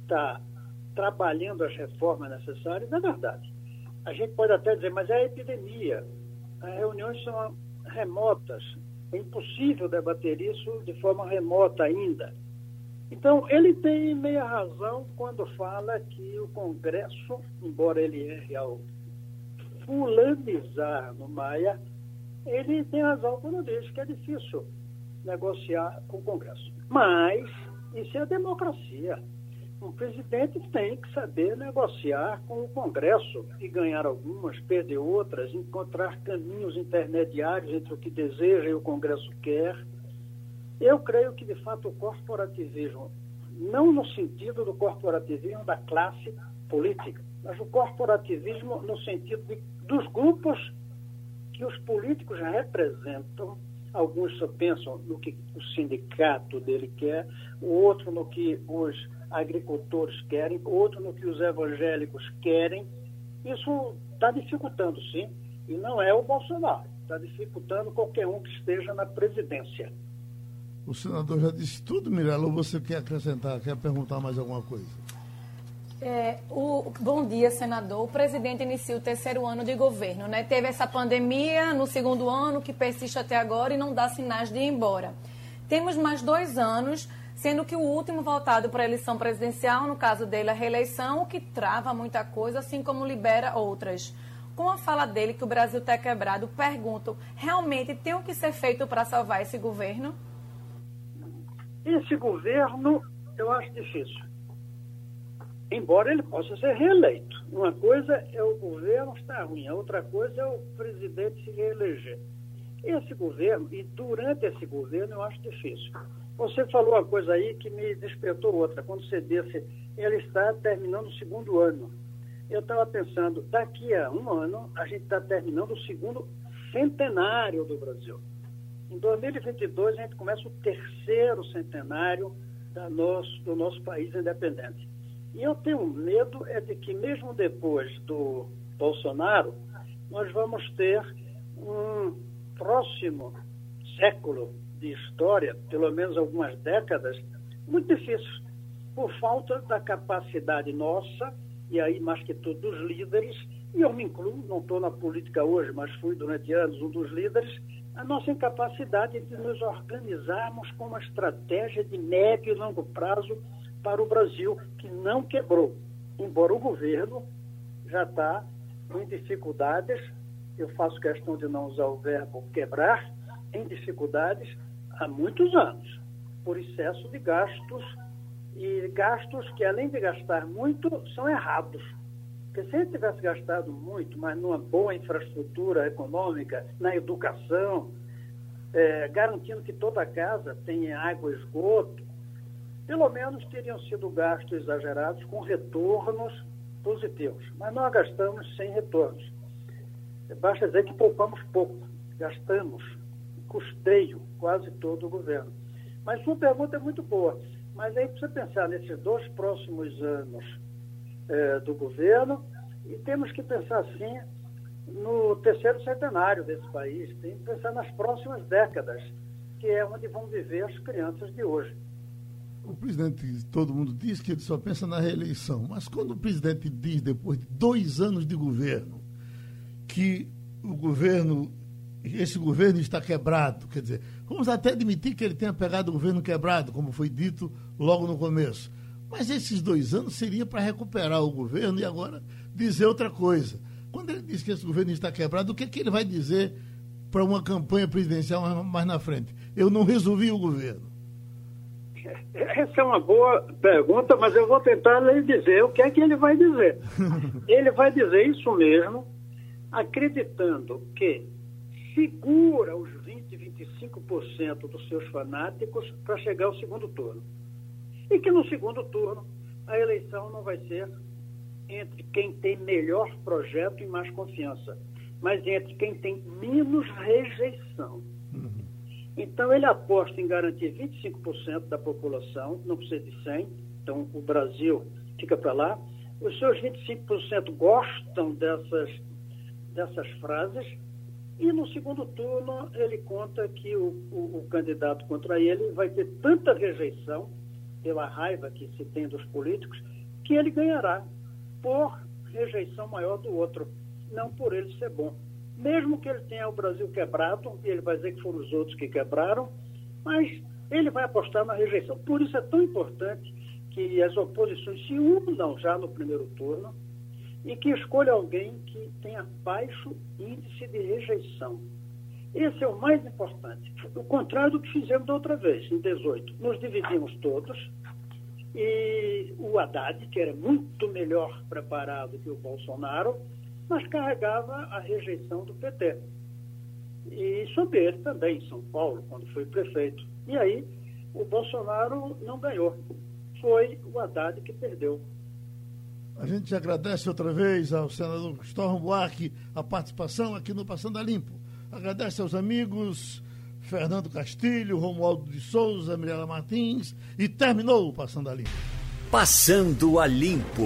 está trabalhando as reformas necessárias, é verdade. A gente pode até dizer, mas é a epidemia. As reuniões são remotas. É impossível debater isso de forma remota ainda. Então, ele tem meia razão quando fala que o Congresso, embora ele erre ao fulanizar no Maia, ele tem razão quando diz que é difícil negociar com o Congresso. Mas isso é a democracia. Um presidente tem que saber negociar com o Congresso e ganhar algumas, perder outras, encontrar caminhos intermediários entre o que deseja e o Congresso quer. Eu creio que, de fato, o corporativismo, não no sentido do corporativismo da classe política, mas o corporativismo no sentido de, dos grupos que os políticos representam Alguns só pensam no que o sindicato dele quer, o outro no que os agricultores querem, outro no que os evangélicos querem. Isso está dificultando, sim, e não é o Bolsonaro. Está dificultando qualquer um que esteja na presidência. O senador já disse tudo, Mirella, ou você quer acrescentar, quer perguntar mais alguma coisa? É, o, bom dia, senador. O presidente inicia o terceiro ano de governo, né? Teve essa pandemia no segundo ano, que persiste até agora e não dá sinais de ir embora. Temos mais dois anos, sendo que o último voltado para a eleição presidencial, no caso dele, a reeleição, o que trava muita coisa, assim como libera outras. Com a fala dele que o Brasil está quebrado, pergunto: realmente tem o que ser feito para salvar esse governo? Esse governo, eu acho difícil embora ele possa ser reeleito. Uma coisa é o governo estar ruim, a outra coisa é o presidente se reeleger. Esse governo, e durante esse governo, eu acho difícil. Você falou uma coisa aí que me despertou outra. Quando você disse, ele está terminando o segundo ano. Eu estava pensando, daqui a um ano, a gente está terminando o segundo centenário do Brasil. Em 2022, a gente começa o terceiro centenário nosso, do nosso país independente. E eu tenho medo é de que mesmo depois do Bolsonaro, nós vamos ter um próximo século de história, pelo menos algumas décadas, muito difícil, por falta da capacidade nossa, e aí mais que tudo dos líderes, e eu me incluo, não estou na política hoje, mas fui durante anos um dos líderes, a nossa incapacidade de nos organizarmos com uma estratégia de médio e longo prazo para o Brasil, que não quebrou, embora o governo já está em dificuldades, eu faço questão de não usar o verbo quebrar, em dificuldades há muitos anos, por excesso de gastos, e gastos que, além de gastar muito, são errados. Porque se ele tivesse gastado muito, mas numa boa infraestrutura econômica, na educação, é, garantindo que toda casa tenha água e esgoto, pelo menos teriam sido gastos exagerados com retornos positivos. Mas nós gastamos sem retornos. Basta dizer que poupamos pouco, gastamos, custeio quase todo o governo. Mas sua pergunta é muito boa. Mas aí precisa pensar nesses dois próximos anos é, do governo e temos que pensar, sim, no terceiro centenário desse país. Tem que pensar nas próximas décadas, que é onde vão viver as crianças de hoje o presidente, todo mundo diz que ele só pensa na reeleição, mas quando o presidente diz, depois de dois anos de governo, que o governo, esse governo está quebrado, quer dizer, vamos até admitir que ele tenha pegado o governo quebrado, como foi dito logo no começo. Mas esses dois anos seria para recuperar o governo e agora dizer outra coisa. Quando ele diz que esse governo está quebrado, o que, é que ele vai dizer para uma campanha presidencial mais na frente? Eu não resolvi o governo. Essa é uma boa pergunta, mas eu vou tentar lhe dizer o que é que ele vai dizer. Ele vai dizer isso mesmo, acreditando que segura os 20, 25% dos seus fanáticos para chegar ao segundo turno. E que no segundo turno a eleição não vai ser entre quem tem melhor projeto e mais confiança, mas entre quem tem menos rejeição. Uhum. Então ele aposta em garantir 25% da população, não precisa de 100%, então o Brasil fica para lá. Os seus 25% gostam dessas, dessas frases, e no segundo turno ele conta que o, o, o candidato contra ele vai ter tanta rejeição pela raiva que se tem dos políticos, que ele ganhará por rejeição maior do outro, não por ele ser bom. Mesmo que ele tenha o Brasil quebrado, ele vai dizer que foram os outros que quebraram, mas ele vai apostar na rejeição. Por isso é tão importante que as oposições se unam já no primeiro turno e que escolha alguém que tenha baixo índice de rejeição. Esse é o mais importante. O contrário do que fizemos da outra vez, em 18. Nos dividimos todos e o Haddad, que era muito melhor preparado que o Bolsonaro, mas carregava a rejeição do PT. E sobre ele também, em São Paulo, quando foi prefeito. E aí o Bolsonaro não ganhou. Foi o Haddad que perdeu. A gente agradece outra vez ao senador Cristóvão Buarque a participação aqui no Passando a Limpo. Agradece aos amigos Fernando Castilho, Romualdo de Souza, Mirela Martins e terminou o Passando a Limpo. Passando a Limpo.